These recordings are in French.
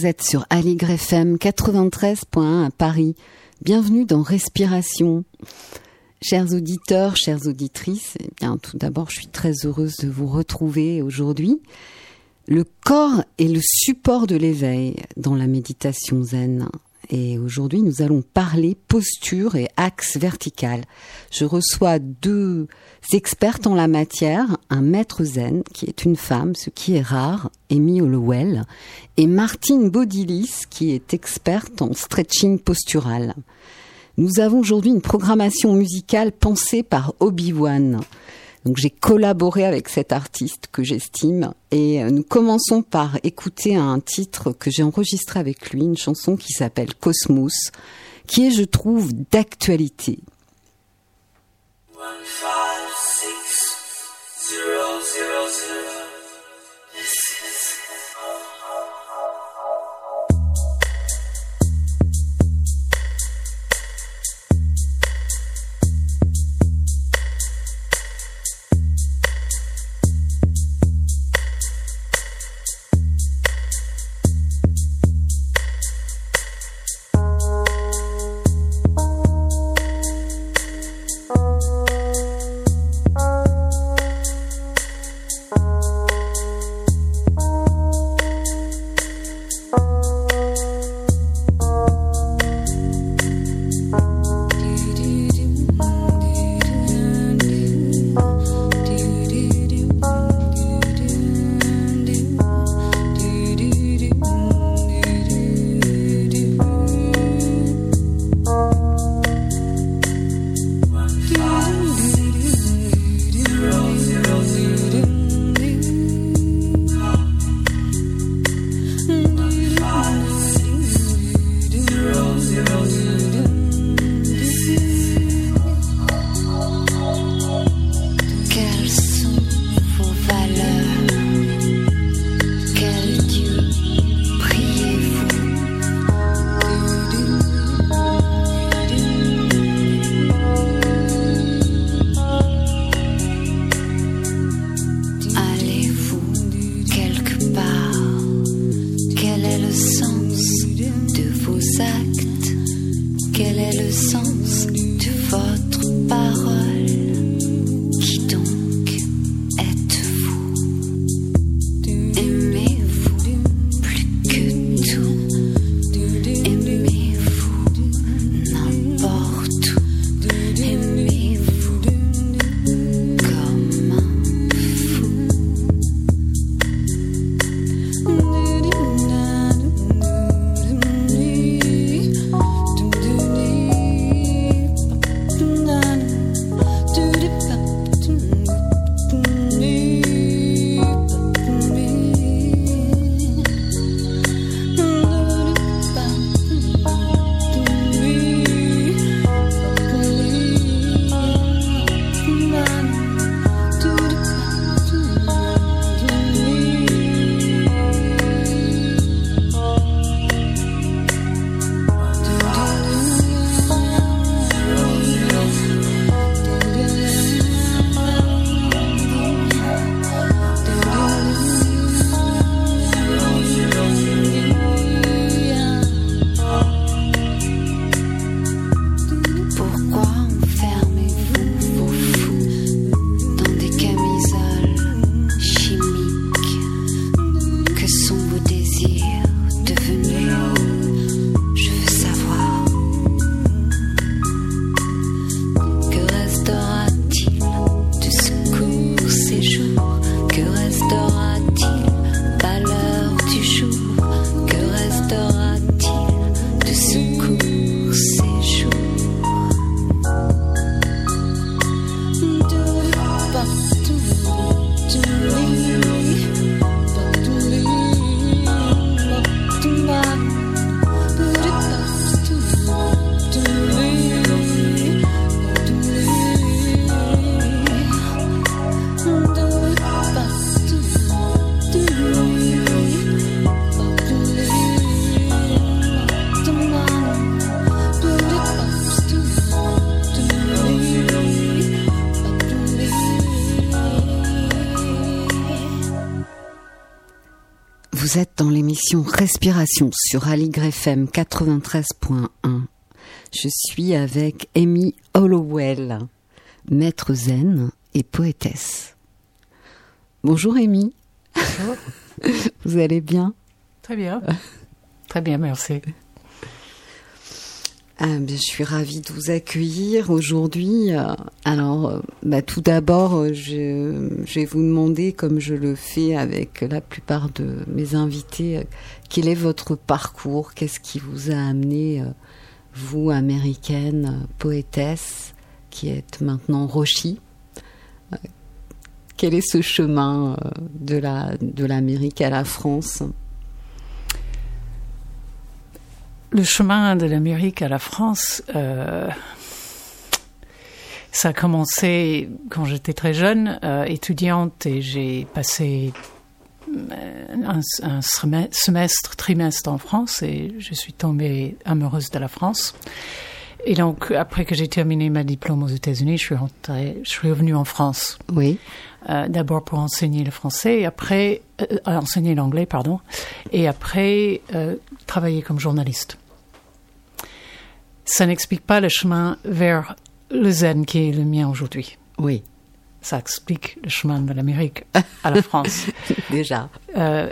Vous êtes sur Aligre FM 93.1 à Paris. Bienvenue dans Respiration. Chers auditeurs, chères auditrices, eh bien, tout d'abord, je suis très heureuse de vous retrouver aujourd'hui. Le corps est le support de l'éveil dans la méditation zen. Et aujourd'hui, nous allons parler posture et axe vertical. Je reçois deux expertes en la matière, un maître zen, qui est une femme, ce qui est rare, Amy Hollowell, et Martine Bodilis, qui est experte en stretching postural. Nous avons aujourd'hui une programmation musicale pensée par Obi-Wan. Donc j'ai collaboré avec cet artiste que j'estime et nous commençons par écouter un titre que j'ai enregistré avec lui, une chanson qui s'appelle Cosmos, qui est, je trouve, d'actualité. Vous êtes dans l'émission Respiration sur Aligre FM 93.1. Je suis avec Amy Hollowell, maître zen et poétesse. Bonjour Amy. Bonjour. Vous allez bien? Très bien. Très bien, merci. Ah, je suis ravie de vous accueillir aujourd'hui. Alors, bah, tout d'abord, je, je, vais vous demander, comme je le fais avec la plupart de mes invités, quel est votre parcours? Qu'est-ce qui vous a amené, vous, américaine, poétesse, qui êtes maintenant Roshi Quel est ce chemin de la de l'Amérique à la France? Le chemin de l'Amérique à la France, euh, ça a commencé quand j'étais très jeune, euh, étudiante, et j'ai passé un, un, semestre, trimestre en France, et je suis tombée amoureuse de la France. Et donc, après que j'ai terminé ma diplôme aux États-Unis, je suis rentrée, je suis revenue en France. Oui. Euh, D'abord pour enseigner le français, et après euh, enseigner l'anglais, pardon, et après euh, travailler comme journaliste. Ça n'explique pas le chemin vers le zen qui est le mien aujourd'hui. Oui. Ça explique le chemin de l'Amérique à la France. Déjà. Euh,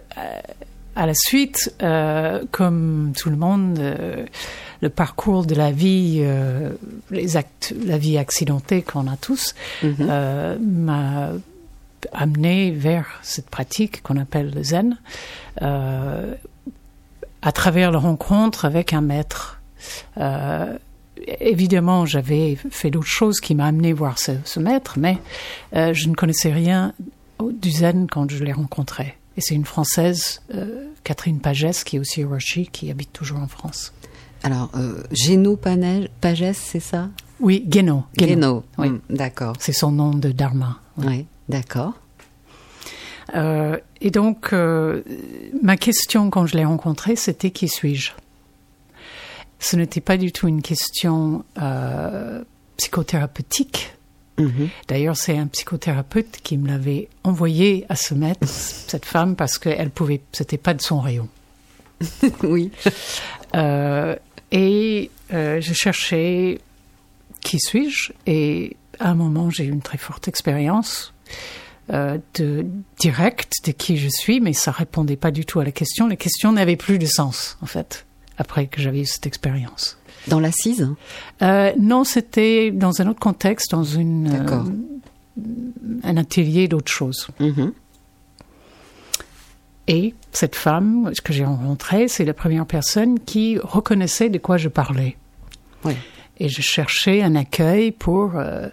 à la suite, euh, comme tout le monde, euh, le parcours de la vie, euh, les actes, la vie accidentée qu'on a tous, mm -hmm. m'a amené vers cette pratique qu'on appelle le zen, à travers la rencontre avec un maître. Évidemment, j'avais fait d'autres choses qui m'a amené voir ce, ce maître, mais je ne connaissais rien du zen quand je l'ai rencontré. Et c'est une Française, euh, Catherine Pagès, qui est aussi Roshi, qui habite toujours en France. Alors, euh, Géno Pagès, c'est ça? Oui, Guéno. Guéno, oui. Mmh, d'accord. C'est son nom de Dharma. Oui, ouais, d'accord. Euh, et donc, euh, ma question quand je l'ai rencontré, c'était qui suis-je? Ce n'était pas du tout une question euh, psychothérapeutique. Mmh. Mm -hmm. D'ailleurs, c'est un psychothérapeute qui me l'avait envoyé à se mettre, cette femme, parce qu'elle pouvait, c'était pas de son rayon. oui. Euh, et euh, je cherchais qui suis-je, et à un moment, j'ai eu une très forte expérience euh, de direct de qui je suis, mais ça répondait pas du tout à la question. Les questions n'avaient plus de sens, en fait, après que j'avais eu cette expérience. Dans l'assise? Euh, Non, c'était dans un autre contexte, dans une euh, un atelier d'autre chose. -hmm. Et cette femme que j'ai rencontrée, c'est la première personne qui reconnaissait de quoi je parlais. Oui. Et je cherchais un accueil pour euh,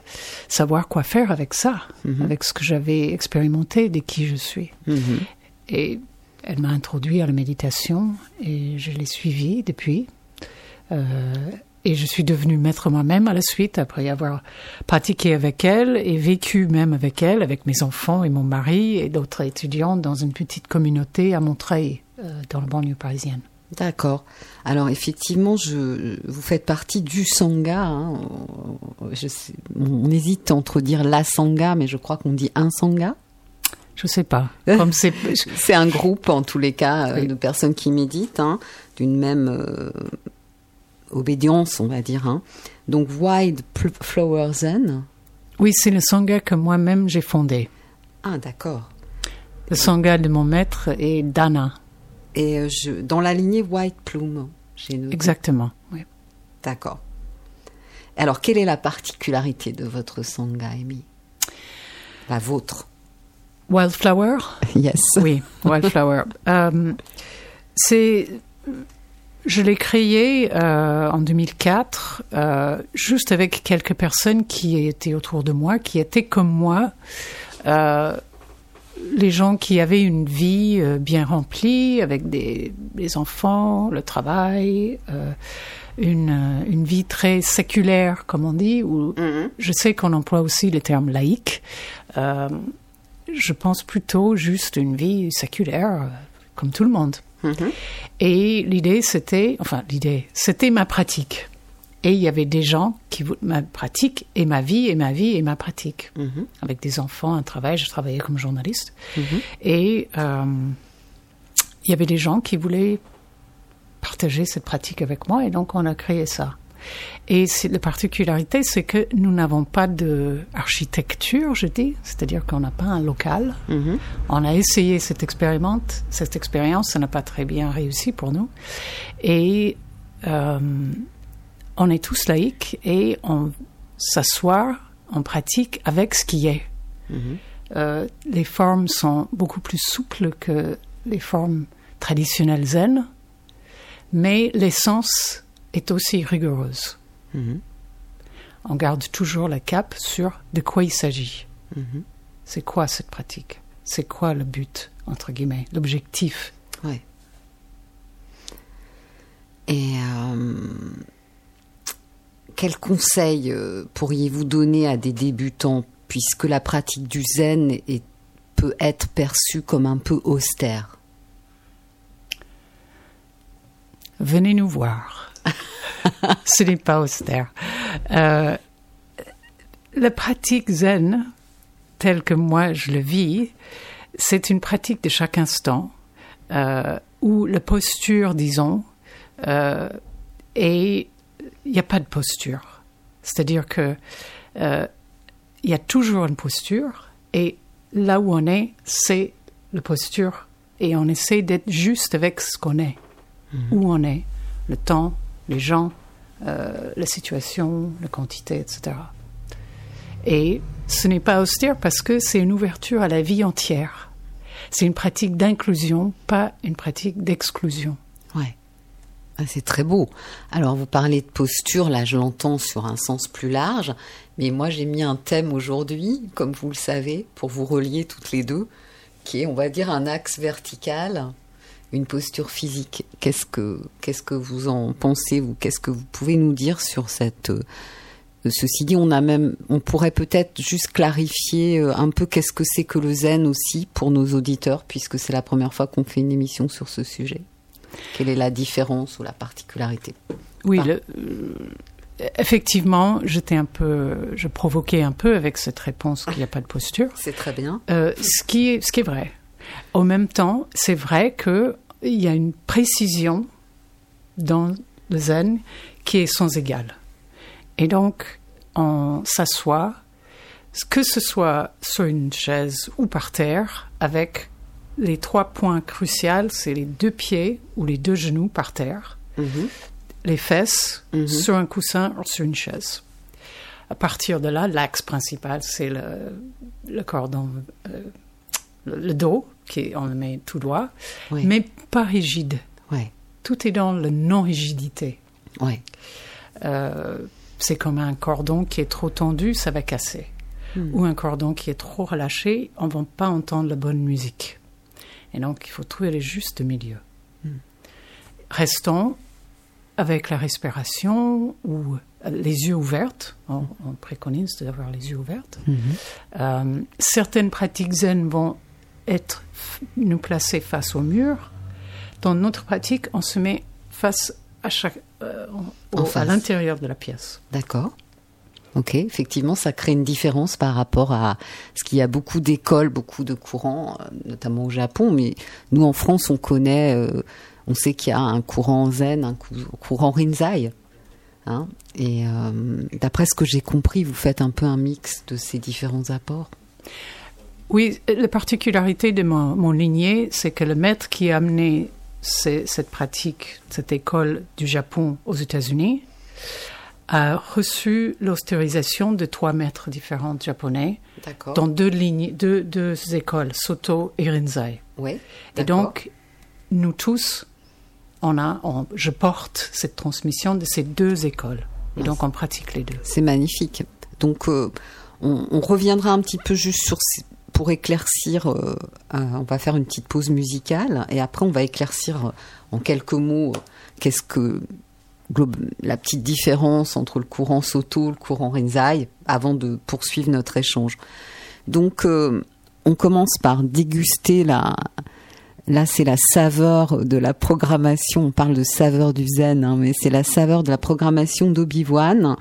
savoir quoi faire avec ça, Mhm. avec ce que j'avais expérimenté de qui je suis. -hmm. Et elle m'a introduit à la méditation et je l'ai suivie depuis. Euh, et je suis devenue maître moi-même à la suite, après avoir pratiqué avec elle et vécu même avec elle, avec mes enfants et mon mari et d'autres étudiants dans une petite communauté à Montreuil, euh, dans la banlieue parisienne. D'accord. Alors effectivement, vous faites partie du sangha. Hein. On hésite entre dire la sangha, mais je crois qu'on dit un sangha. Je sais pas. Comme c'est, c'est un groupe en tous les cas oui. de personnes qui méditent, hein, d'une même euh, obédience, on va dire. Hein. Donc Wide Flower Zen. Oui, c'est le sangha que moi-même j'ai fondé. Ah, d'accord. Le sangha de mon maître est Dana. Et je, dans la lignée White Plume. Exactement, oui. D'accord. Alors, quelle est la particularité de votre sangha, Amy? La vôtre Wildflower? Yes. Oui, Wildflower. um, c'est je l'ai créé euh, en 2004, euh, juste avec quelques personnes qui étaient autour de moi, qui étaient comme moi, euh, les gens qui avaient une vie bien remplie, avec des, des enfants, le travail, une, une, vie très séculaire, comme on dit, ou mm -hmm. je sais qu'on emploie aussi le terme laïque. Je pense plutôt juste une vie séculaire, comme tout le monde. Mm -hmm. Et l'idée, c'était, enfin, l'idée, c'était ma pratique. Et il y avait des gens qui, ma pratique et ma vie, et ma vie et ma pratique. Mm -hmm. Avec des enfants, un travail, je travaillais comme journaliste. Mm -hmm. Et, euh, il y avait des gens qui voulaient partager cette pratique avec moi et donc on a créé ça. Et la particularité, c'est que nous n'avons pas d'architecture, je dis, c'est-à-dire qu'on n'a pas un local. Mhm. On a essayé cette expérimente, cette expérience, ça n'a pas très bien réussi pour nous. Et euh, on est tous laïcs et on s'assoit, on pratique avec ce qui est. Mhm. Euh, les formes sont beaucoup plus souples que les formes traditionnelles zen, mais l'essence est aussi rigoureuse. Mhm. On garde toujours la cape sur de quoi il s'agit. Mhm. C'est quoi cette pratique? C'est quoi le but, entre guillemets, l'objectif? Ouais. Et euh, quel conseil euh, pourriez-vous donner à des débutants puisque la pratique du zen est- peut être perçue comme un peu austère? Venez nous voir. Ce n'est pas austère. Euh, la pratique zen, telle que moi je le vis, c'est une pratique de chaque instant euh, où la posture, disons, euh, et il n'y a pas de posture. C'est-à-dire que euh, il y a toujours une posture et là où on est, c'est la posture et on essaie d'être juste avec ce qu'on est, où on est, le temps, les gens, euh, la situation, la quantité, etc. Et ce n'est pas austère parce que c'est une ouverture à la vie entière. C'est une pratique d'inclusion, pas une pratique d'exclusion. Ouais. Ah, c'est très beau. Alors, vous parlez de posture, là, je l'entends sur un sens plus large, mais moi, j'ai mis un thème aujourd'hui, comme vous le savez, pour vous relier toutes les deux, qui est, on va dire, un axe vertical, une posture physique. Qu'est-ce que, qu'est-ce que vous en pensez, vous? Qu'est-ce que vous pouvez nous dire sur cette. euh, Ceci dit, on a même, on pourrait peut-être juste clarifier euh, un peu qu'est-ce que c'est que le zen aussi pour nos auditeurs, puisque c'est la première fois qu'on fait une émission sur ce sujet. Quelle est la différence ou la particularité? Oui, le- euh, effectivement, j'étais un peu, je provoquais un peu avec cette réponse qu'il n'y a pas de posture. C'est très bien. Euh, ce, qui est, ce qui est vrai. En même temps, c'est vrai qu'il y a une précision dans le zen qui est sans égale. Et donc, on s'assoit, que ce soit sur une chaise ou par terre, avec les trois points cruciaux, c'est les deux pieds ou les deux genoux par terre, Mhm. les fesses Mhm. sur un coussin ou sur une chaise. À partir de là, l'axe principal, c'est le, le cordon, euh, le, le dos, qui on le met tout droit, Oui. mais pas rigide. Tout est dans la non-rigidité. Euh, c'est comme un cordon qui est trop tendu, ça va casser. Hmm. Ou un cordon qui est trop relâché, on ne va pas entendre la bonne musique. Et donc, il faut trouver le juste milieu. Hmm. Restons avec la respiration ou euh, les yeux ouverts. On, on préconise d'avoir les yeux ouverts. Euh, certaines pratiques zen vont être nous placer face au mur. Dans notre pratique, on se met face à chaque euh, au- En à l'intérieur de la pièce. D'accord. Ok, effectivement, ça crée une différence par rapport à ce qu'il y a beaucoup d'écoles, beaucoup de courants, euh, notamment au Japon, mais nous en France, on connaît, euh, on sait qu'il y a un courant zen, un cou- courant rinzai. Hein et euh, d'après ce que j'ai compris, vous faites un peu un mix de ces différents apports. Oui, la particularité de mon, mon lignée, c'est que le maître qui a amené ces- cette pratique, cette école du Japon aux États-Unis, a reçu l'autorisation de trois maîtres différents japonais dans deux lignes, deux, deux écoles, Soto et Rinzai. ouais. Et donc, nous tous, on a, on- je porte cette transmission de ces deux écoles. Et donc, on pratique les deux. C'est magnifique. Donc, euh, on, on reviendra un petit peu juste sur ces- pour éclaircir. euh, on va faire une petite pause musicale et après on va éclaircir euh, en quelques mots euh, la petite différence entre le courant Soto, le courant Rinzai, avant de poursuivre notre échange. Donc, on commence par déguster la. Là, c'est la saveur de la programmation. On parle de saveur du zen, hein, mais c'est la saveur de la programmation d'Obi-Wan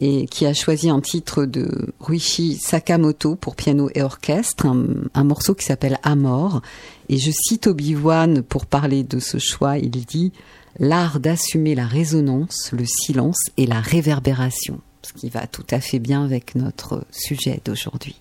et qui a choisi un titre de Ruichi Sakamoto pour piano et orchestre, un, un morceau qui s'appelle Amor. Et je cite Obi-Wan pour parler de ce choix, il dit L'art d'assumer la résonance, le silence et la réverbération, ce qui va tout à fait bien avec notre sujet d'aujourd'hui.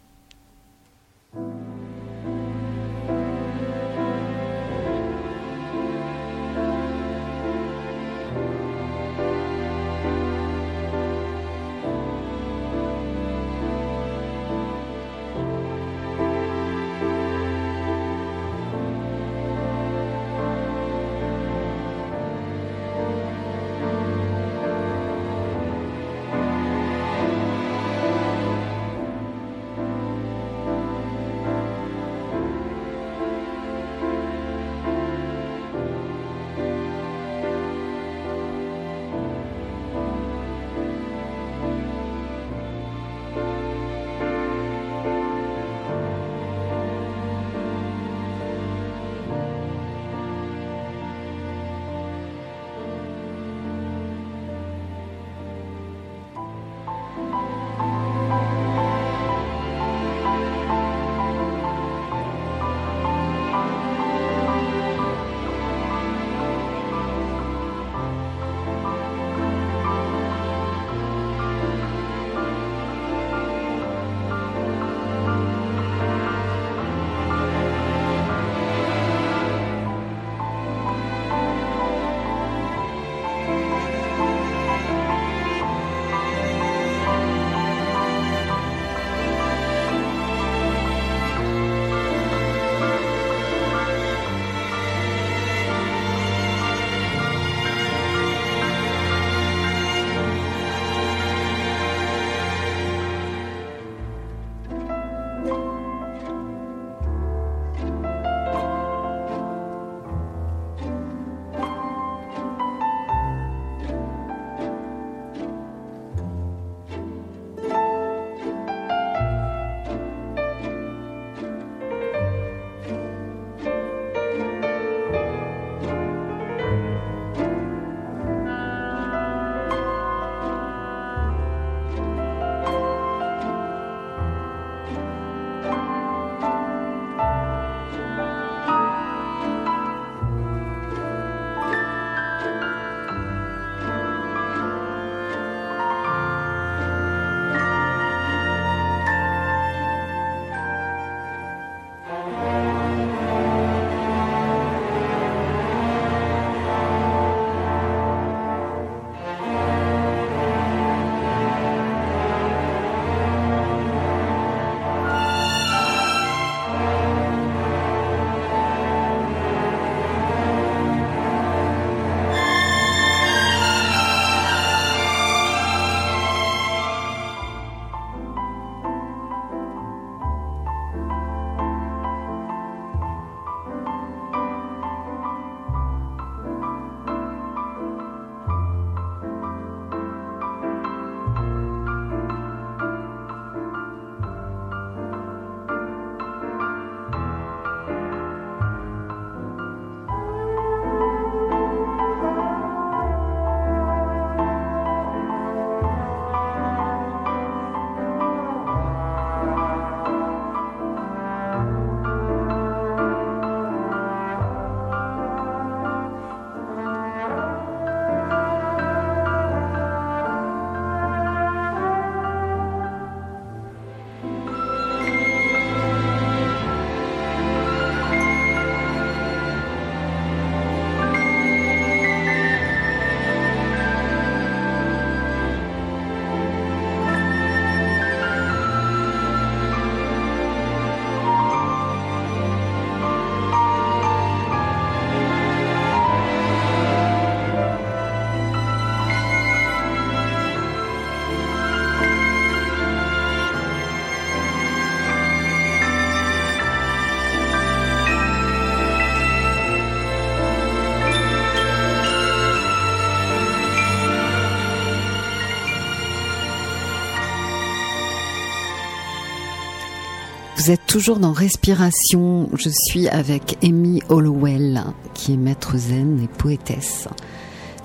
Toujours dans Respiration. Je suis avec Amy Hollowell, qui est maître zen et poétesse.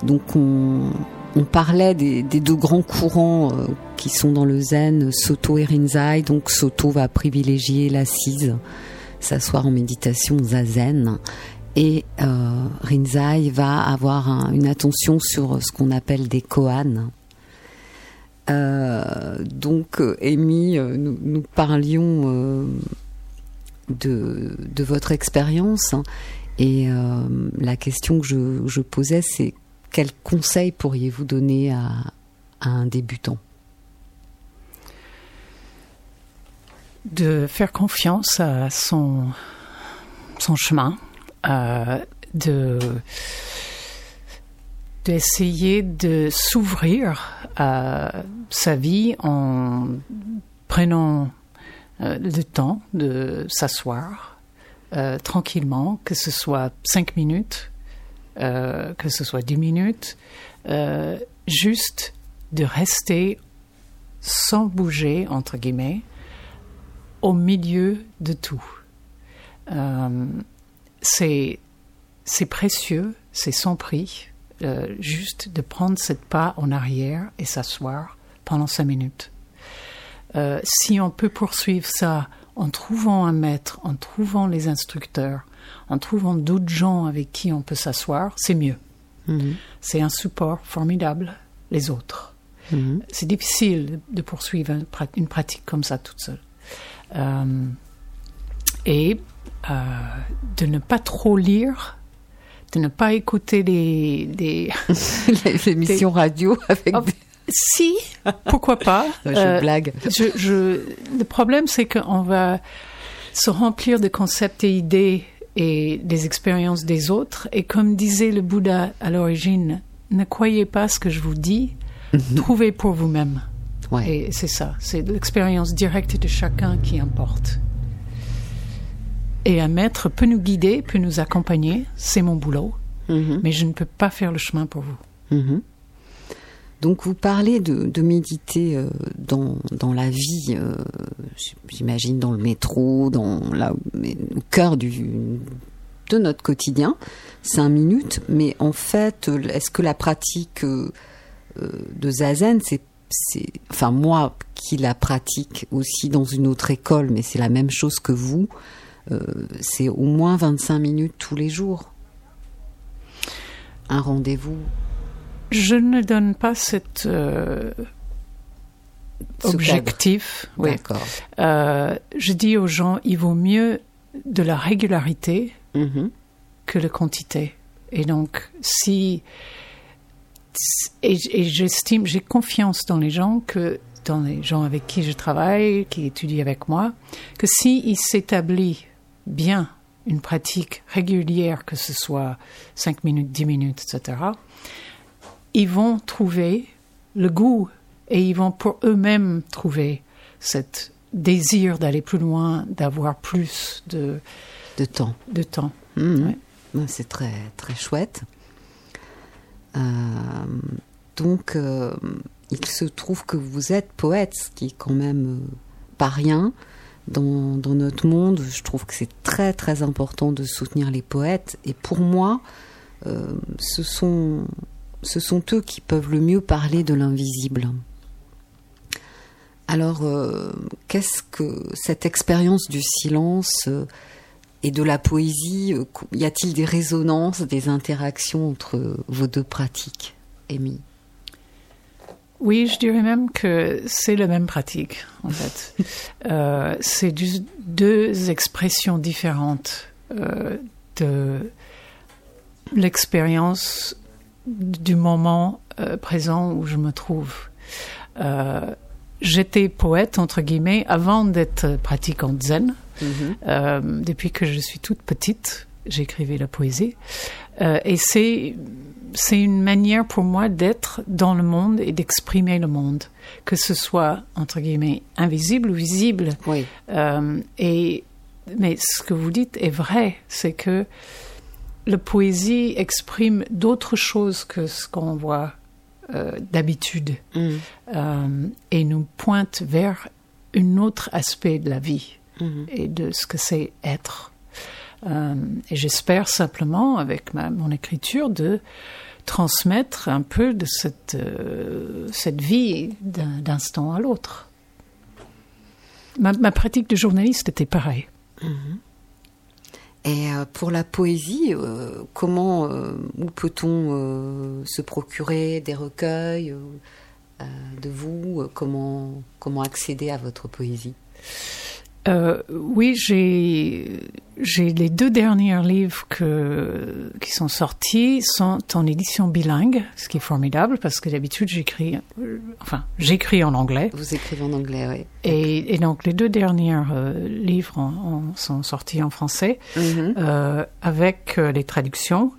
Donc on, parlait des, deux grands courants euh, qui sont dans le zen, Soto et Rinzai. Donc Soto va privilégier l'assise, s'asseoir en méditation zazen. Et euh, Rinzai va avoir un- une attention sur ce qu'on appelle des koans. Euh, donc, euh, Amy, euh, nous, parlions de, votre expérience. hein, et la question que je, posais, c'est quel conseil pourriez-vous donner à, un débutant? De faire confiance à son, chemin, de d'essayer de s'ouvrir à sa vie en prenant euh, le temps de s'asseoir euh, tranquillement, que ce soit cinq minutes, euh, que ce soit dix minutes, juste de rester sans bouger, entre guillemets, au milieu de tout. C'est précieux, c'est sans prix, euh, juste de prendre cette pas en arrière et s'asseoir pendant cinq minutes. Euh, si on peut poursuivre ça en trouvant un maître, en trouvant les instructeurs, en trouvant d'autres gens avec qui on peut s'asseoir, c'est mieux. Mhm. C'est un support formidable, les autres. Mhm. C'est difficile de poursuivre une pratique comme ça toute seule. Euh, et euh, de ne pas trop lire, de ne pas écouter des... L'émission radio avec Oh, des... si, pourquoi pas. Je Euh, blague. je, je- le problème, c'est qu'on va se remplir de concepts et idées et des expériences des autres. Et comme disait le Bouddha à l'origine, ne croyez pas ce que je vous dis, trouvez pour vous-même. Ouais. Et c'est ça, c'est l'expérience directe de chacun qui importe. Et un maître peut nous guider, peut nous accompagner, c'est mon boulot, Mhm. mais je ne peux pas faire le chemin pour vous. Mhm. Donc vous parlez de, de méditer euh, dans, dans la vie, euh, j'imagine dans le métro, dans la, au cœur du, de notre quotidien, cinq minutes, mais en fait, est-ce que la pratique euh, de zazen, c'est, enfin moi qui la pratique aussi dans une autre école, mais c'est la même chose que vous, c'est au moins 25 minutes tous les jours. Un rendez-vous Je ne donne pas cet euh, objectif. Oui. D'accord. Euh, je dis aux gens, il vaut mieux de la régularité Mhm. que de quantité. Et donc, si et, et j'estime, j'ai confiance dans les gens que dans les gens avec qui je travaille, qui étudient avec moi, que si il s'établit bien une pratique régulière, que ce soit 5 minutes, 10 minutes, etc., ils vont trouver le goût et ils vont pour eux-mêmes trouver cet désir d'aller plus loin, d'avoir plus de, de temps. de temps. Ouais. Ouais, C'est très très chouette. Euh, donc, euh, il se trouve que vous êtes poète, ce qui est quand même euh, pas rien dans, notre monde. Je trouve que c'est très très important de soutenir les poètes. Et pour moi, euh, ce sont ce sont eux qui peuvent le mieux parler de l'invisible. Alors, euh, qu'est-ce que cette expérience du silence euh, et de la poésie Y a-t-il des résonances, des interactions entre vos deux pratiques, Amy Oui, je dirais même que c'est la même pratique, en fait. Euh, c'est deux expressions différentes euh, de l'expérience du moment euh, présent où je me trouve. Euh, J'étais poète, entre guillemets, avant d'être pratiquante zen. Euh, depuis que je suis toute petite, j'écrivais la poésie. Et c'est, c'est une manière pour moi d'être dans le monde et d'exprimer le monde, que ce soit, entre guillemets, invisible ou visible. Oui. Euh, et, mais ce que vous dites est vrai, c'est que la poésie exprime d'autres choses que ce qu'on voit euh, d'habitude Mhm. euh, et nous pointe vers un autre aspect de la vie Mhm. et de ce que c'est être. Euh, et j'espère simplement, avec mon écriture, de transmettre un peu de cette, euh, cette vie d'instant à l'autre. Ma, pratique de journaliste était pareille. Et euh, pour la poésie, comment, euh, peut-on se procurer des recueils de vous? Comment, comment accéder à votre poésie? Euh, oui, j'ai j'ai les deux derniers livres que, qui sont sortis sont en édition bilingue, ce qui est formidable parce que d'habitude j'écris, euh, enfin j'écris en anglais. Vous écrivez en anglais, oui. Et, et donc les deux derniers euh, livres en, en, sont sortis en français Mhm. euh, avec les traductions.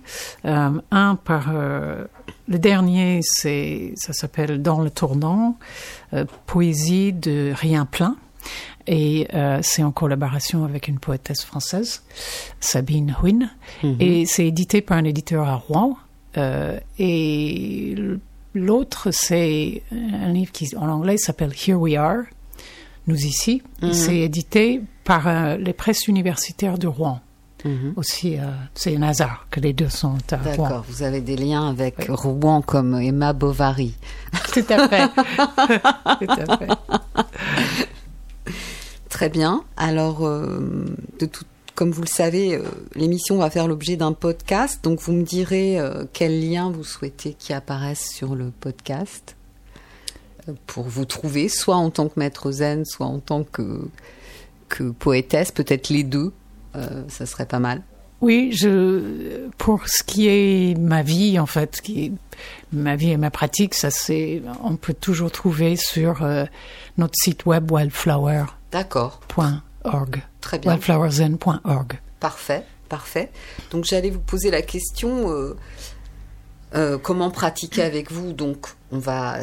Un par le dernier, c'est ça s'appelle Dans le tournant, poésie de rien plein. Et euh, c'est en collaboration avec une poétesse française, Sabine Huyn. Mhm. Et c'est édité par un éditeur à Rouen. Euh, et l'autre, c'est un livre qui, en anglais, s'appelle Here We Are, Nous ici. Mhm. C'est édité par euh, les presses universitaires de Rouen. Mhm. Aussi, euh, c'est un hasard que les deux sont à Rouen. D'accord, vous avez des liens avec Oui. Rouen comme Emma Bovary. Tout à fait. Tout à fait. Très bien. Alors, euh, comme vous le savez, euh, l'émission va faire l'objet d'un podcast. Donc, vous me direz euh, quel lien vous souhaitez qui apparaisse sur le podcast pour vous trouver, soit en tant que maître zen, soit en tant que, poétesse, peut-être les deux. Ça serait pas mal. Oui, je, pour ce qui est ma vie, en fait, qui est ma vie et ma pratique, ça c'est, on peut toujours trouver sur notre site web wildflower.org. D'accord, très bien. wildflowerzen.org. Parfait, parfait. Donc j'allais vous poser la question euh, euh, comment pratiquer avec vous. Donc on va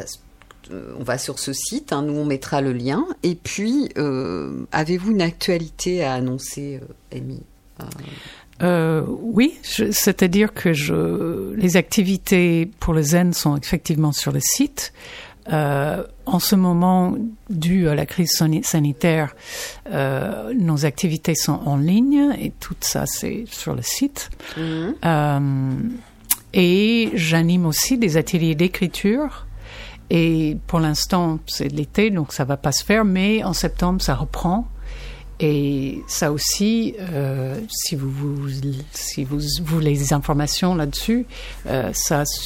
euh, on va sur ce site, hein, nous on mettra le lien. Et puis euh, avez-vous une actualité à annoncer, Amy Euh, oui, c'est-à-dire que je, les activités pour le Zen sont effectivement sur le site. Euh, en ce moment, dû à la crise sani- sanitaire, euh, nos activités sont en ligne et tout ça c'est sur le site. Mhm. Euh, et j'anime aussi des ateliers d'écriture. Et pour l'instant, c'est l'été, donc ça va pas se faire, mais en septembre, ça reprend. Et ça aussi, euh, si vous, voulez des informations là-dessus, euh,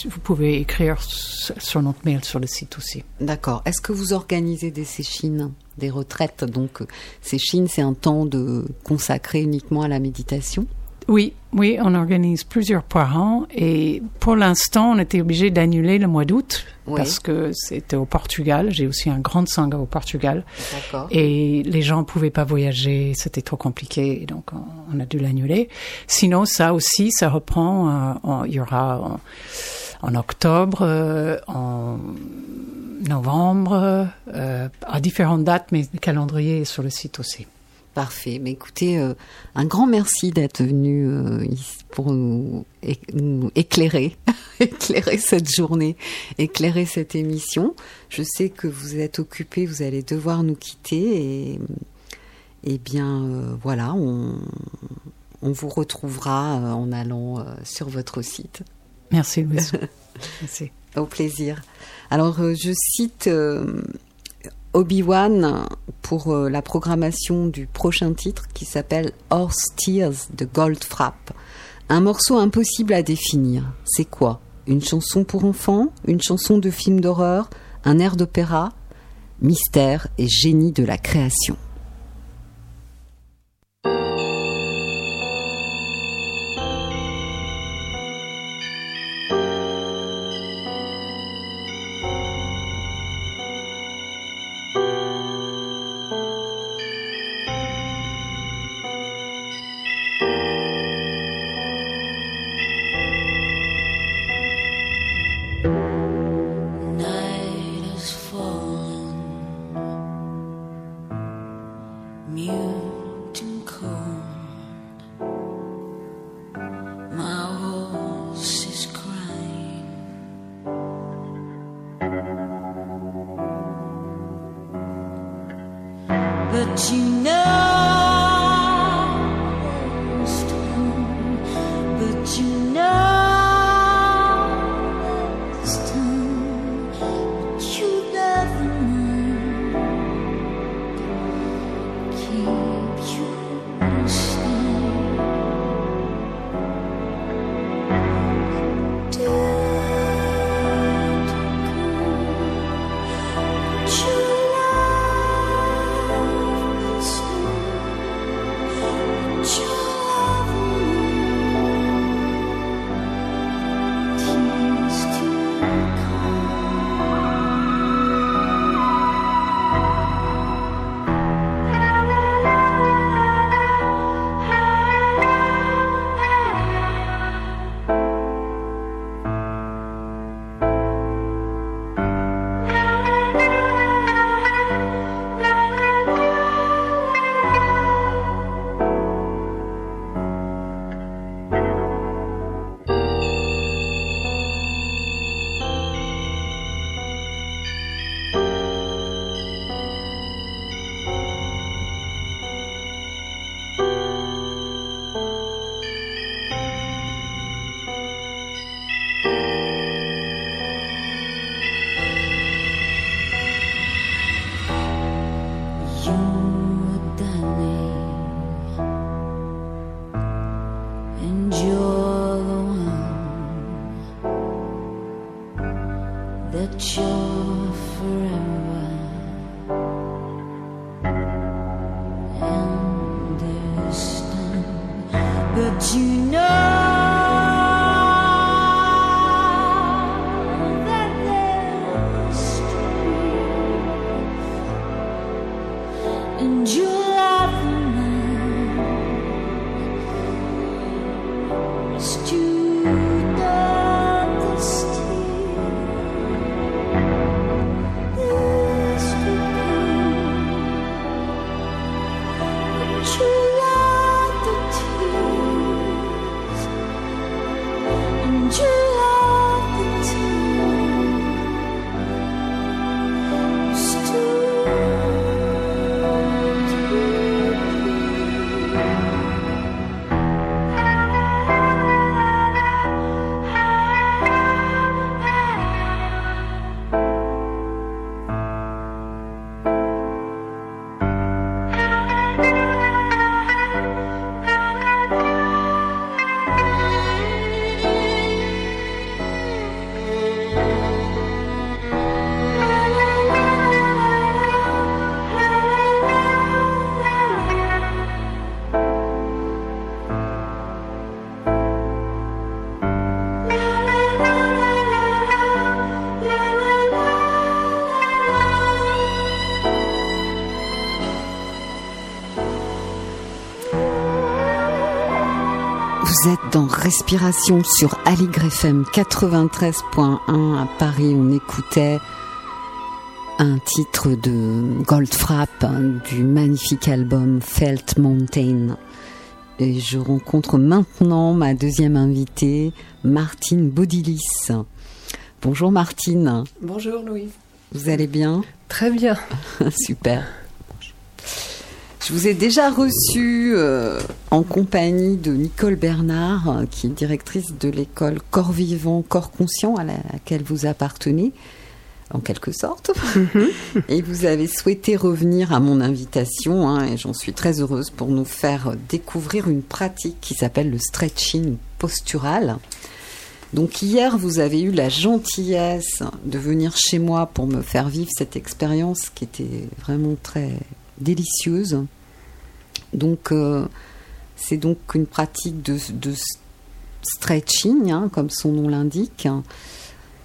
vous pouvez écrire sur sur notre mail sur le site aussi. D'accord. Est-ce que vous organisez des séchines, des retraites? Donc euh, séchines, c'est un temps de consacré uniquement à la méditation? Oui, oui, on organise plusieurs par an et pour l'instant, on était obligé d'annuler le mois d'août Oui. parce que c'était au Portugal. J'ai aussi un grand sangha au Portugal et les gens pouvaient pas voyager, c'était trop compliqué, donc on, a dû l'annuler. Sinon, ça aussi, ça reprend. euh, il y aura en, en octobre, euh, en novembre, euh, à différentes dates, mais le calendrier est sur le site aussi. Parfait. Mais écoutez, euh, un grand merci d'être venu euh, pour nous, éclairer, éclairer cette journée, éclairer cette émission. Je sais que vous êtes occupé, vous allez devoir nous quitter et, et bien euh, voilà, on, on vous retrouvera euh, en allant sur votre site. Merci, Louise. Merci. Au plaisir. Alors, je cite Obi-Wan pour euh, la programmation du prochain titre qui s'appelle Horse Tears de Goldfrapp. Un morceau impossible à définir. C'est quoi? Une chanson pour enfants? Une chanson de film d'horreur? Un air d'opéra? Mystère et génie de la création. Vous êtes dans Respiration sur Aligre FM 93.1 à Paris. On écoutait un titre de Goldfrapp hein, du magnifique album Felt Mountain. Et je rencontre maintenant ma deuxième invitée, Martine Bodilis. Bonjour Martine, Bonjour Louise. vous allez bien? Très bien. Super. Je vous ai déjà reçu euh, en compagnie de Nicole Bernard, euh, qui est directrice de l'école Corps Vivant, Corps Conscient, à, la- à laquelle vous appartenez, en quelque sorte. et vous avez souhaité revenir à mon invitation, hein, et j'en suis très heureuse, pour nous faire découvrir une pratique qui s'appelle le stretching postural. Donc hier, vous avez eu la gentillesse de venir chez moi pour me faire vivre cette expérience qui était vraiment très délicieuse. Donc euh, c'est donc une pratique de, stretching, hein, comme son nom l'indique.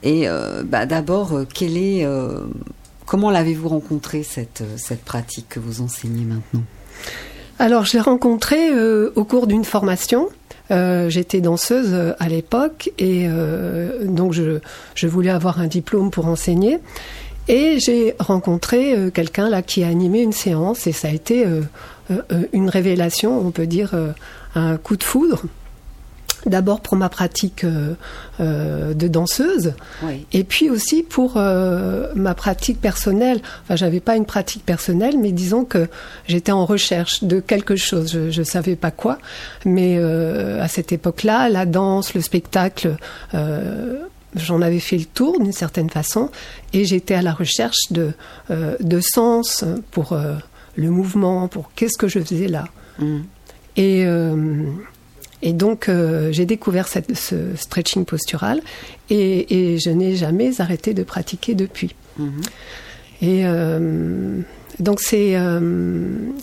Et euh, bah, d'abord, euh, quelle est, comment l'avez-vous rencontrée cette, cette pratique que vous enseignez maintenant? Alors, je l'ai rencontré euh, au cours d'une formation. J'étais danseuse à l'époque et donc je, je voulais avoir un diplôme pour enseigner. Et j'ai rencontré quelqu'un là qui a animé une séance et ça a été une révélation, on peut dire euh, un coup de foudre. D'abord pour ma pratique euh, euh, de danseuse, Oui. Et puis aussi pour euh, ma pratique personnelle. Enfin, j'avais pas une pratique personnelle, mais disons que j'étais en recherche de quelque chose. Je, je savais pas quoi, mais euh, à cette époque-là, la danse, le spectacle, euh, j'en avais fait le tour d'une certaine façon, et j'étais à la recherche de euh, de sens pour euh, le mouvement, pour qu'est-ce que je faisais là. Mm. Et, euh, et donc, euh, j'ai découvert cette- ce stretching postural et, et je n'ai jamais arrêté de pratiquer depuis. Mhm. Et euh, donc, c'est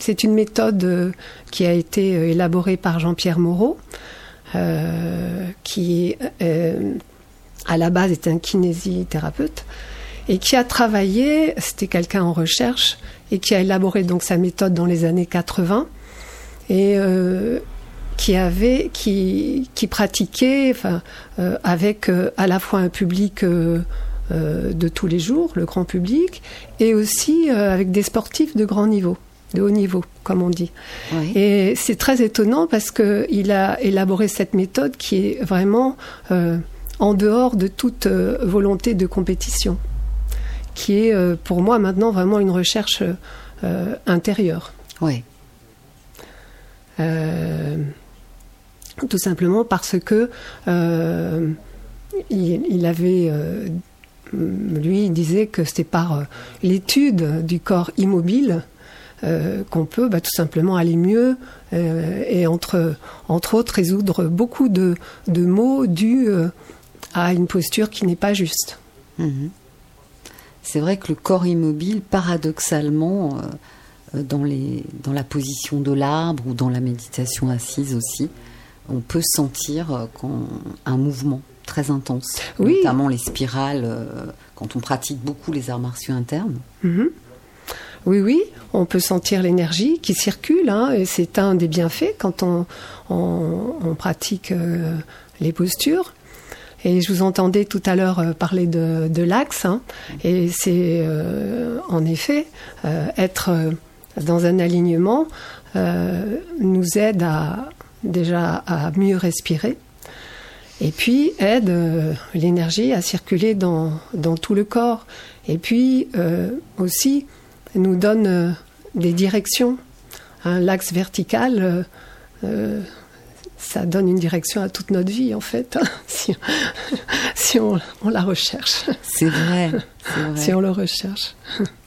c'est une méthode qui a été élaborée par Jean-Pierre Moreau, qui à la base est un kinésithérapeute et qui a travaillé, c'était quelqu'un en recherche, et qui a élaboré donc sa méthode dans les années 80 et euh, qui avait qui qui pratiquait enfin euh, avec euh, à la fois un public de tous les jours le grand public et aussi avec des sportifs de grand niveau de haut niveau comme on dit Oui. et c'est très étonnant parce que il a élaboré cette méthode qui est vraiment en dehors de toute volonté de compétition qui est euh, pour moi maintenant vraiment une recherche euh, intérieure Oui. euh, tout simplement parce que il, il avait, lui, il disait que c'était par l'étude du corps immobile euh, qu'on peut bah, tout simplement aller mieux euh, et entre, entre autres résoudre beaucoup de, de maux dus euh, à une posture qui n'est pas juste. Mhm. C'est vrai que le corps immobile, paradoxalement, euh, euh, dans, les, dans la position de l'arbre ou dans la méditation assise aussi, on peut sentir euh, quand, un mouvement très intense, Oui. notamment les spirales, quand on pratique beaucoup les arts martiaux internes. Mhm. Oui, oui, on peut sentir l'énergie qui circule, hein, et c'est un des bienfaits quand on, on, on pratique euh, les postures. Et je vous entendais tout à l'heure euh, parler de, l'axe, hein, et c'est euh, en effet euh, être euh, dans un alignement euh, nous aide à déjà à mieux respirer, et puis aide euh, l'énergie à circuler dans, dans tout le corps, et puis aussi nous donne des directions. Un l'axe vertical, ça donne une direction à toute notre vie en fait, hein, si, si on, on la recherche, C'est vrai, vrai. si on le recherche.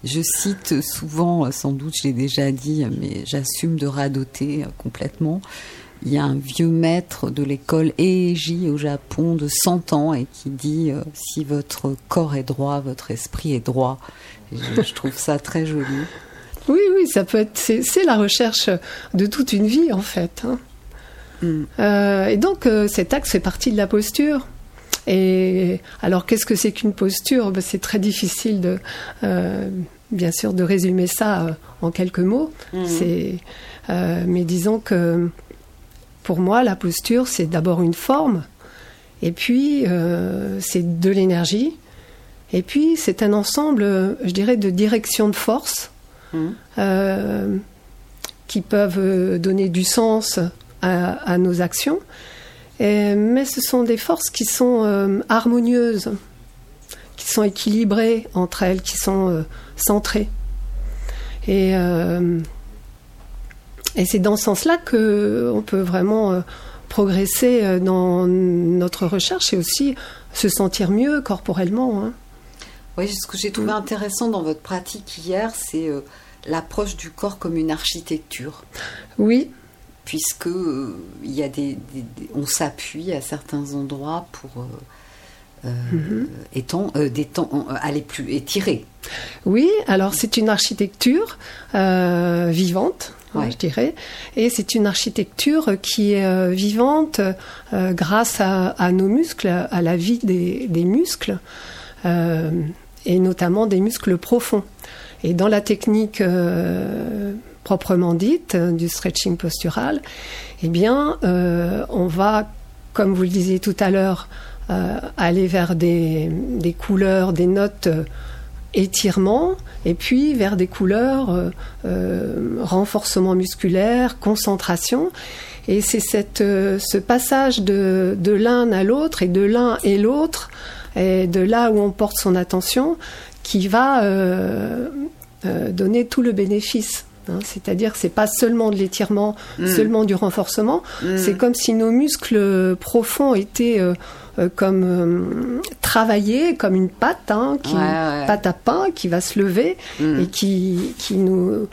Je cite souvent, sans doute je l'ai déjà dit, mais j'assume de radoter euh, complètement. Il y a un vieux maître de l'école Eiji au Japon de 100 ans et qui dit euh, si votre corps est droit, votre esprit est droit. Et je, je trouve ça très joli. Oui, oui, ça peut être. C'est c'est la recherche de toute une vie en fait. hein. Mm. Euh, et donc euh, cet axe fait partie de la posture. Et alors qu'est-ce que c'est qu'une posture? Ben, C'est très difficile de, euh, bien sûr, de résumer ça en quelques mots. C'est, euh, mais disons que pour moi, la posture, c'est d'abord une forme, et puis c'est de l'énergie, et puis c'est un ensemble, je dirais, de directions de force euh, qui peuvent donner du sens à, à nos actions. Et- mais ce sont des forces qui sont euh, harmonieuses, qui sont équilibrées entre elles, qui sont euh, centrées. Et, euh, et c'est dans ce sens-là que on peut vraiment progresser dans notre recherche et aussi se sentir mieux corporellement. hein. Oui, ce que j'ai trouvé intéressant dans votre pratique hier, c'est l'approche du corps comme une architecture. Oui, puisque euh, il y a des, des- des- on s'appuie à certains endroits pour euh, euh, étant, euh, d'étend- euh, aller plus étirer. Oui, alors c'est une architecture vivante, hein, je dirais, et c'est une architecture qui est vivante grâce à, à nos muscles, à la vie des, des muscles, et notamment des muscles profonds. Et dans la technique proprement dite euh, du stretching postural, eh bien, euh, on va, comme vous le disiez tout à l'heure, euh, aller vers des, des couleurs, des notes euh, étirement, et puis vers des couleurs renforcement musculaire, concentration. Et c'est ce passage de, de l'un à l'autre et de l'un et l'autre, et de là où on porte son attention, qui va donner tout le bénéfice. Hein. C'est-à-dire que c'est pas seulement de l'étirement, seulement du renforcement. C'est comme si nos muscles profonds étaient euh, euh, comme euh, travaillés, comme une pâte, hein, qui, Ouais, ouais. pâte à pain qui va se lever Mm. et qui, qui nous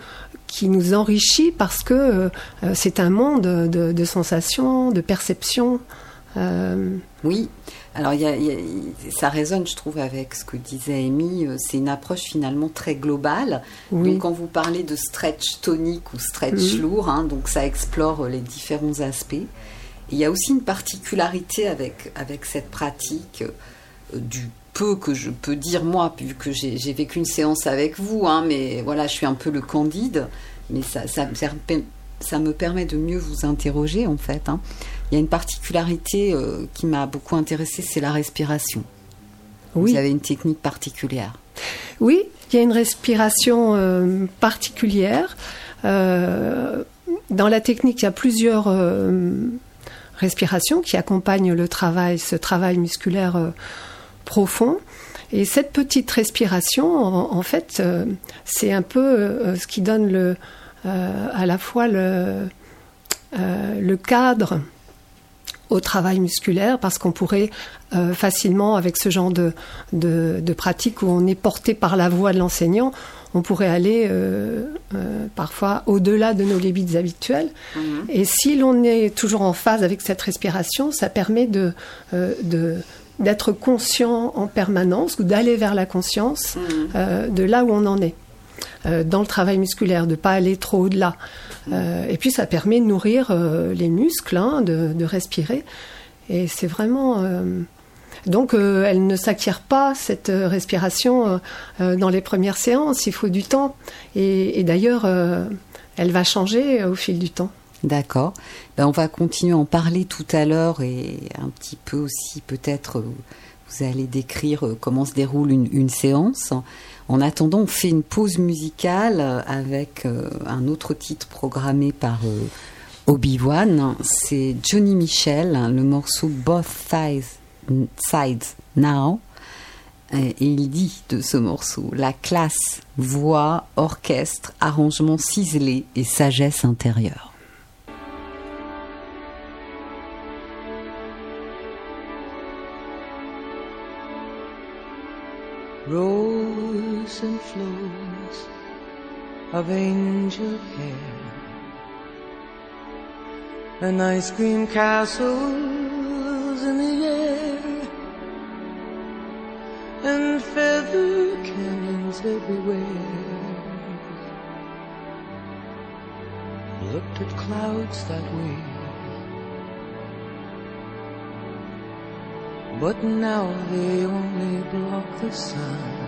qui nous enrichit parce que euh, euh, c'est un monde de, de sensations, de perceptions. Euh, Oui. Alors il y a- il y a- ça résonne, je trouve, avec ce que disait Amy. euh, C'est une approche finalement très globale. Oui. Donc quand vous parlez de stretch tonique ou stretch Mhm. lourd, hein, donc ça explore euh, les différents aspects. Il y a aussi une particularité avec avec cette pratique euh, du peu que je peux dire moi, vu que j'ai vécu une séance avec vous, hein, mais voilà, je suis un peu le candide, mais ça, ça, me permet- ça me permet de mieux vous interroger en fait. hein. Il y a une particularité euh, qui m'a beaucoup intéressée, c'est la respiration. oui. Vous avez une technique particulière. Oui, il y a une respiration euh, particulière. Euh, dans la technique, il y a plusieurs respirations qui accompagnent le travail, ce travail musculaire profond. Et cette petite respiration, en, en fait, c'est un peu ce qui donne le, à la fois le, euh, le cadre au travail musculaire parce qu'on pourrait euh, facilement, avec ce genre de, de, de pratique où on est porté par la voix de l'enseignant, on pourrait aller euh, euh, parfois au-delà de nos limites habituelles. Et si l'on est toujours en phase avec cette respiration, ça permet de, euh, de, d'être conscient en permanence ou d'aller vers la conscience euh, de là où on en est euh, dans le travail musculaire, de pas aller trop au-delà. Euh, et puis ça permet de nourrir euh, les muscles, hein, de, respirer. Et c'est vraiment donc elle ne s'acquiert pas cette respiration dans les premières séances. Il faut du temps. Et, d'ailleurs, elle va changer au fil du temps. D'accord. Ben, on va continuer à en parler tout à l'heure et un petit peu aussi peut-être vous allez décrire comment se déroule une séance. En attendant, on fait une pause musicale avec euh, un autre titre programmé par euh, Obi-Wan. C'est Johnny Michel, le morceau Both Sides, Now. Et et il dit de ce morceau la classe, voix, orchestre, arrangement ciselé et sagesse intérieure. And flows of angel hair and ice cream castles in the air and feather canyons everywhere. Looked at clouds that way. But now they only block the sun.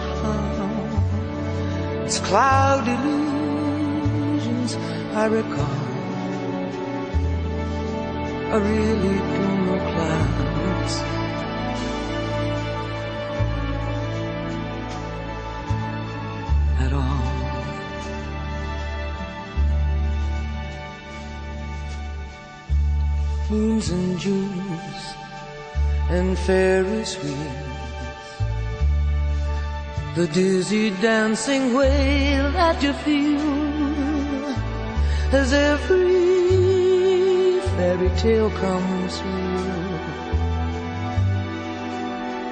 cloud illusions I recall. I really don't know clouds. At all. moons and Junes and Ferris wheels. The dizzy dancing way that you feel as every fairy tale comes true.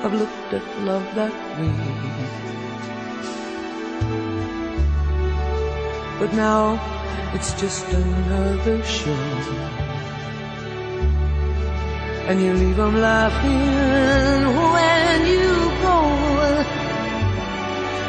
I've looked at love that way. But now it's just another show and you leave them laughing when you go.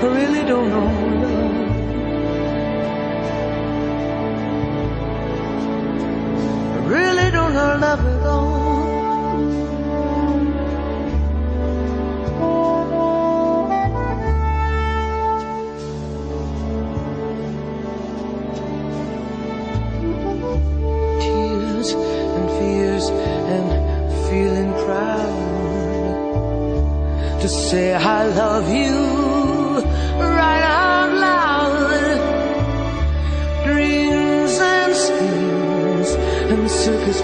I really don't know love. I really don't know love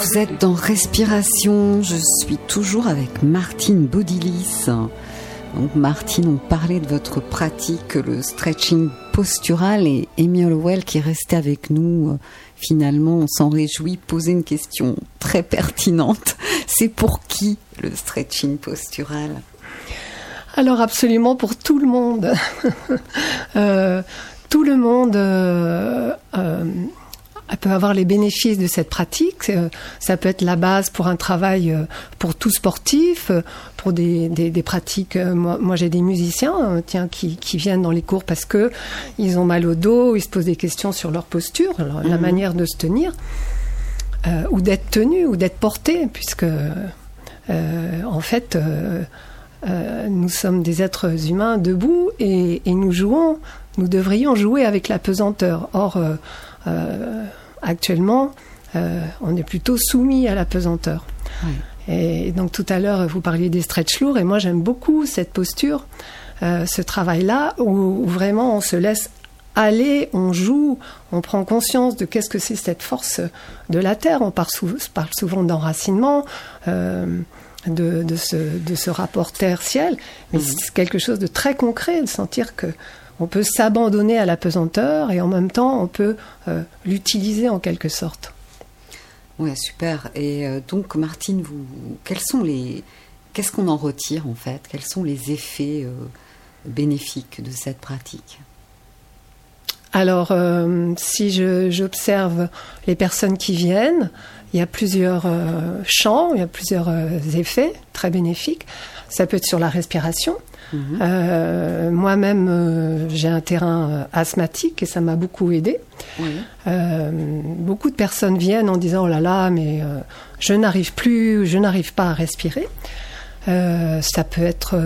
Vous êtes dans Respiration. Je suis toujours avec Martine Bodilis. Donc Martine, on parlait de votre pratique, le stretching postural et Emile Well qui est resté avec nous. Finalement, on s'en réjouit. Poser une question très pertinente. C'est pour qui le stretching postural? Alors absolument pour tout le monde. Euh, tout le monde euh, euh, peut avoir les bénéfices de cette pratique. Euh, ça peut être la base pour un travail euh, pour tout sportif, euh, pour des, des, des pratiques. Moi, moi j'ai des musiciens euh, tiens, qui, qui viennent dans les cours parce que ils ont mal au dos, ils se posent des questions sur leur posture, leur- la manière de se tenir, euh, ou d'être tenu, ou d'être porté, puisque euh, en fait, euh, euh, nous sommes des êtres humains debout et, et nous jouons, nous devrions jouer avec la pesanteur. Or, euh, euh, actuellement, euh, on est plutôt soumis à la pesanteur. Et donc tout à l'heure, vous parliez des stretch lourds et moi j'aime beaucoup cette posture, euh, ce travail-là où, où vraiment on se laisse aller, on joue, on prend conscience de qu'est-ce que c'est cette force de la terre. On parle, sou- parle souvent d'enracinement, euh, de, de ce, de ce rapport terre-ciel, mais c'est quelque chose de très concret, de sentir que on peut s'abandonner à la pesanteur et en même temps on peut euh, l'utiliser en quelque sorte. Ouais, super. Et euh, donc, Martine, vous, quels sont les, qu'est-ce qu'on en retire en fait? Quels sont les effets euh, bénéfiques de cette pratique? Alors, euh, si je- j'observe les personnes qui viennent, il y a plusieurs euh, champs, il y a plusieurs euh, effets très bénéfiques. Ça peut être sur la respiration. Euh, Moi-même, euh, j'ai un terrain euh, asthmatique et ça m'a beaucoup aidé. Oui. Euh, beaucoup de personnes viennent en disant oh là là, mais je n'arrive plus, je n'arrive pas à respirer. Ça peut être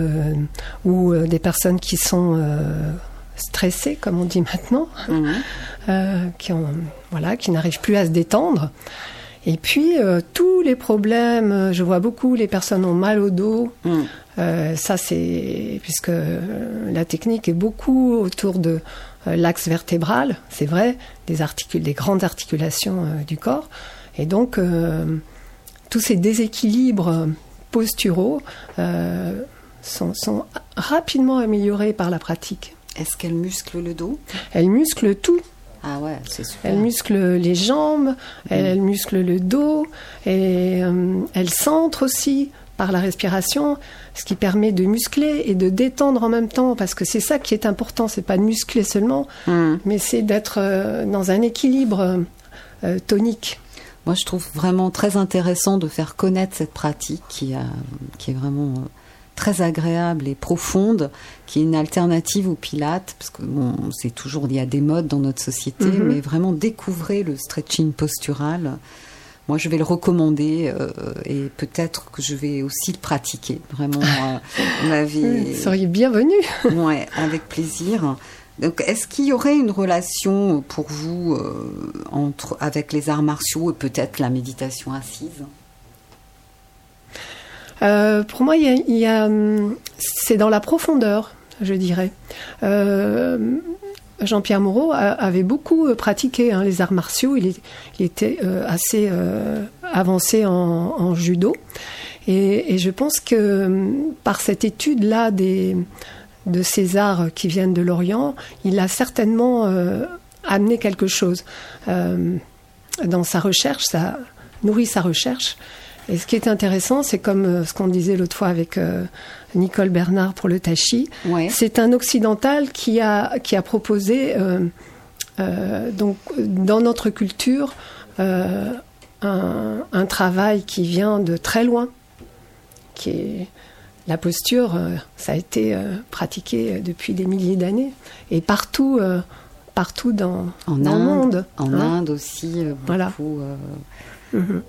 ou des personnes qui sont stressées, comme on dit maintenant, qui ont voilà, qui n'arrivent plus à se détendre. Et puis euh, tous les problèmes, euh, je vois beaucoup les personnes ont mal au dos. Mm. Euh, ça c'est puisque la technique est beaucoup autour de euh, l'axe vertébral, c'est vrai, des articul des grandes articulations du corps. Et donc tous ces déséquilibres posturaux sont, sont rapidement améliorés par la pratique. Est-ce qu'elle muscle le dos? Elle muscle tout. Ah ouais, c'est super. Elle muscle les jambes, elle, elle muscle le dos, et euh, elle centre aussi par la respiration, ce qui permet de muscler et de détendre en même temps, parce que c'est ça qui est important, c'est pas de muscler seulement, Mm. mais c'est d'être euh, dans un équilibre euh, tonique. Moi, je trouve vraiment très intéressant de faire connaître cette pratique qui, a, qui est vraiment très agréable et profonde, qui est une alternative au pilates, parce que bon, c'est toujours, il y a des modes dans notre société, Mhm. mais vraiment découvrez le stretching postural. Moi, je vais le recommander euh, et peut-être que je vais aussi le pratiquer. Vraiment, euh, vous m'avez- Vous seriez bienvenue. Ouais, avec plaisir. Donc, est-ce qu'il y aurait une relation pour vous euh, entre avec les arts martiaux et peut-être la méditation assise? Euh, pour moi, hum, c'est dans la profondeur, je dirais. Euh, Jean-Pierre Moreau avait beaucoup euh, pratiqué hein, les arts martiaux. Il, était assez avancé en, judo. Et, je pense que hum, par cette étude-là de ces arts qui viennent de l'Orient, il a certainement amené quelque chose. Dans sa recherche, ça nourrit sa recherche. Et ce qui est intéressant, c'est comme euh, ce qu'on disait l'autre fois avec euh, Nicole Bernard pour le Tachi. Ouais. C'est un occidental qui a, qui a proposé, euh, donc, dans notre culture, un, un travail qui vient de très loin, qui est la posture, ça a été pratiqué depuis des milliers d'années et partout, partout dans, En dans Inde, le monde. En hein. Inde aussi, Voilà. beaucoup. Mhm.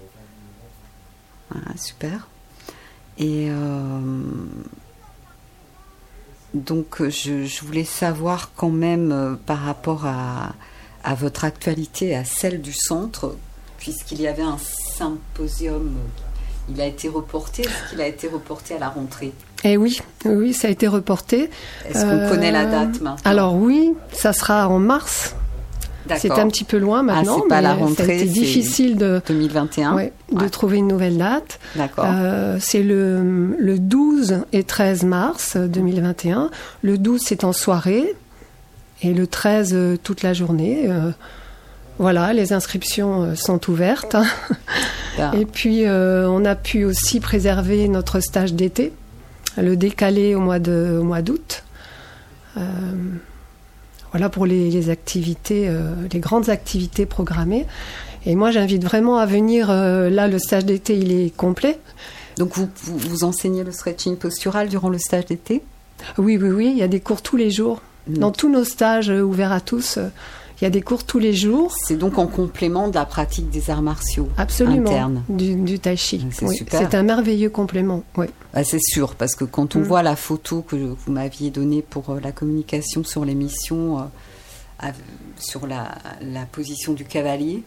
Ah, super. Et euh, donc, euh, je, je voulais savoir quand même euh, par rapport à, à votre actualité, à celle du centre, puisqu'il y avait un symposium, euh, il a été reporté, est-ce qu'il a été reporté à la rentrée? Et oui, oui, oui, ça a été reporté. Est-ce qu'on Euh, connaît la date maintenant? Alors oui, ça sera en mars. C'est un petit peu loin maintenant, Ah, pas mais la rentrée, c'est difficile de, 2021. ouais, de Ouais. trouver une nouvelle date. D'accord. Euh, c'est le, le 12 et 13 mars 2021. Le 12, c'est en soirée. Et le 13, euh, toute la journée. Euh, voilà, les inscriptions sont ouvertes. Ah. Et puis, euh, on a pu aussi préserver notre stage d'été, le décaler au mois de- au mois d'août. Voilà pour les, les activités, euh, les grandes activités programmées. Et moi, j'invite vraiment à venir. euh, là, le stage d'été, il est complet. Donc vous, enseignez le stretching postural durant le stage d'été? Oui, oui, oui, il y a des cours tous les jours. Dans tous nos stages euh, ouverts à tous, il y a des cours tous les jours. C'est donc en complément de la pratique des arts martiaux Absolument. internes. Du, du tai chi. C'est Oui, super. C'est un merveilleux complément. Oui. Ah, c'est sûr, parce que quand on Mm. voit la photo que vous m'aviez donnée pour euh, la communication sur l'émission, euh, sur la, la position du cavalier,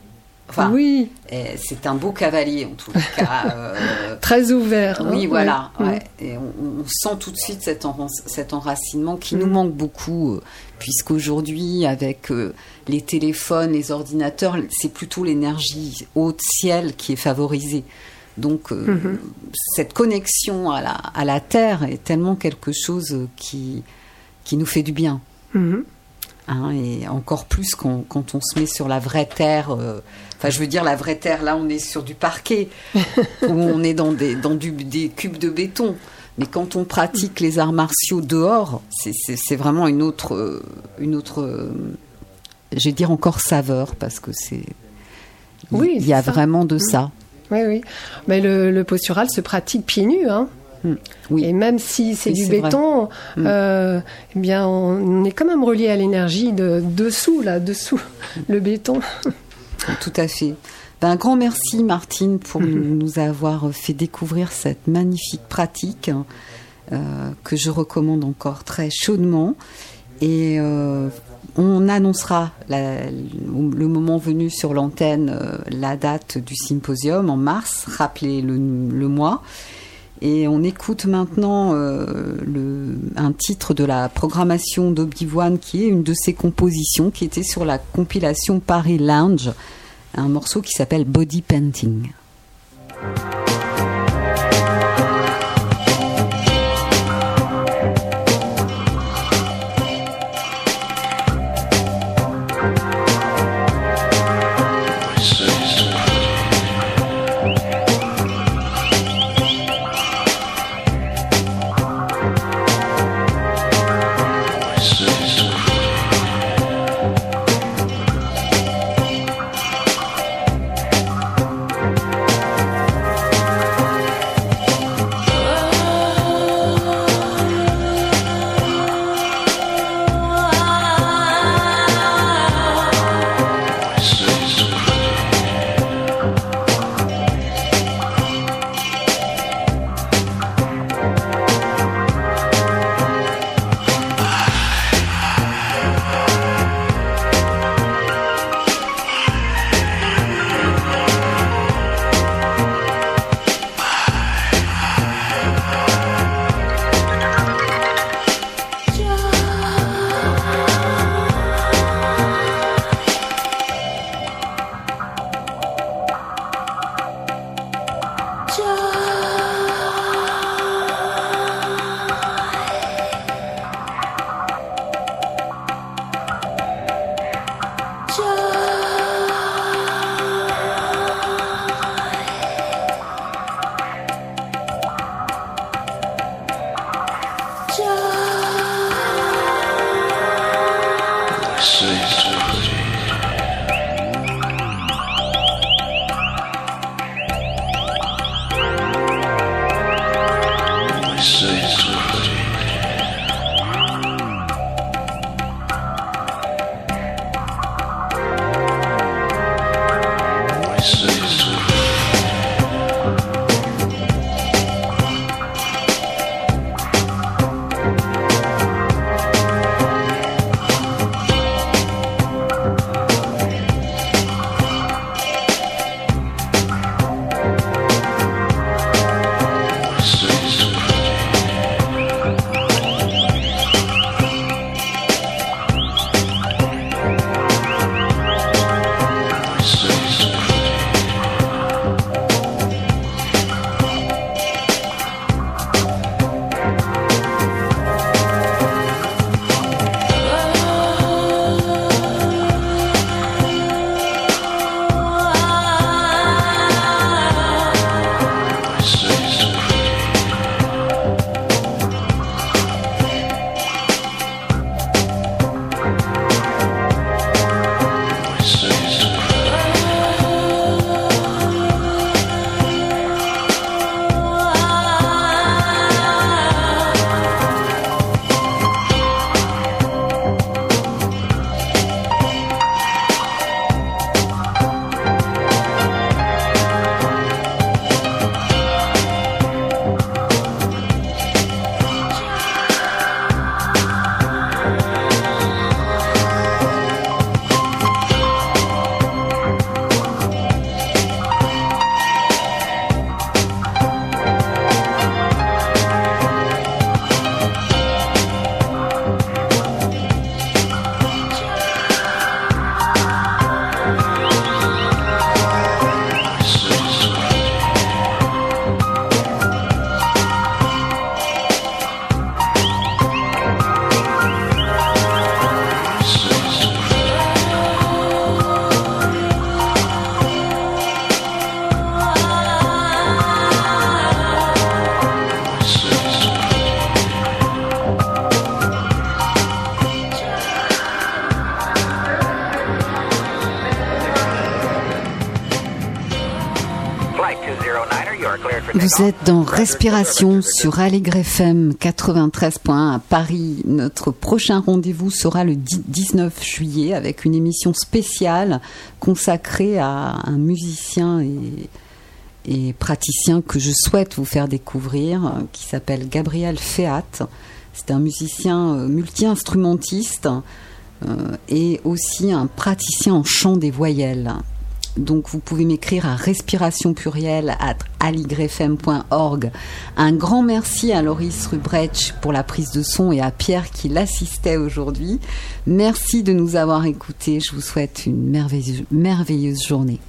enfin, oui, eh, c'est un beau cavalier en tout cas. euh, très ouvert. hein, oui, voilà. ouais. Et on, on sent tout de suite cet, enra- cet enracinement qui Mm. nous manque beaucoup, euh, puisqu'aujourd'hui, avec euh, les téléphones, les ordinateurs, c'est plutôt l'énergie haute ciel qui est favorisée. Donc, Mhm. cette connexion à la, à la Terre est tellement quelque chose qui, qui nous fait du bien. Mhm. hein, et encore plus quand, quand on se met sur la vraie terre. Enfin, je veux dire, la vraie terre, là, on est sur du parquet, où on est dans des, dans du- des cubes de béton. Mais quand on pratique les arts martiaux dehors, c'est- vraiment une autre, euh, une autre, euh, je vais dire encore saveur, parce que c'est, Oui, il y a ça. vraiment de ça. Oui, oui. Mais le, le postural se pratique pieds nus. Hein. Oui. Et même si c'est Oui, du béton, Mm. euh, eh bien, on est quand même relié à l'énergie de dessous, là, dessous le béton. Tout à fait. Ben, un grand merci Martine pour nous, nous avoir fait découvrir cette magnifique pratique euh, que je recommande encore très chaudement. Et euh, on annoncera la- le moment venu sur l'antenne euh, la date du symposium en mars, rappelez le, le mois. Et on écoute maintenant euh, un titre de la programmation d'Obi-Wan qui est une de ses compositions qui était sur la compilation Paris Lounge, un morceau qui s'appelle Body Painting. Vous êtes dans Respiration sur Allegre FM 93.1 à Paris. Notre prochain rendez-vous sera le 19 juillet avec une émission spéciale consacrée à un musicien et, et praticien que je souhaite vous faire découvrir, qui s'appelle Gabriel Feat. C'est un musicien euh, multi-instrumentiste euh, et aussi un praticien en chant des voyelles. Donc vous pouvez m'écrire à respiration plurielle at aligrefm.org. Un grand merci à Loris Rubrecht pour la prise de son et à Pierre qui l'assistait aujourd'hui. Merci de nous avoir écoutés. Je vous souhaite une merveilleuse journée.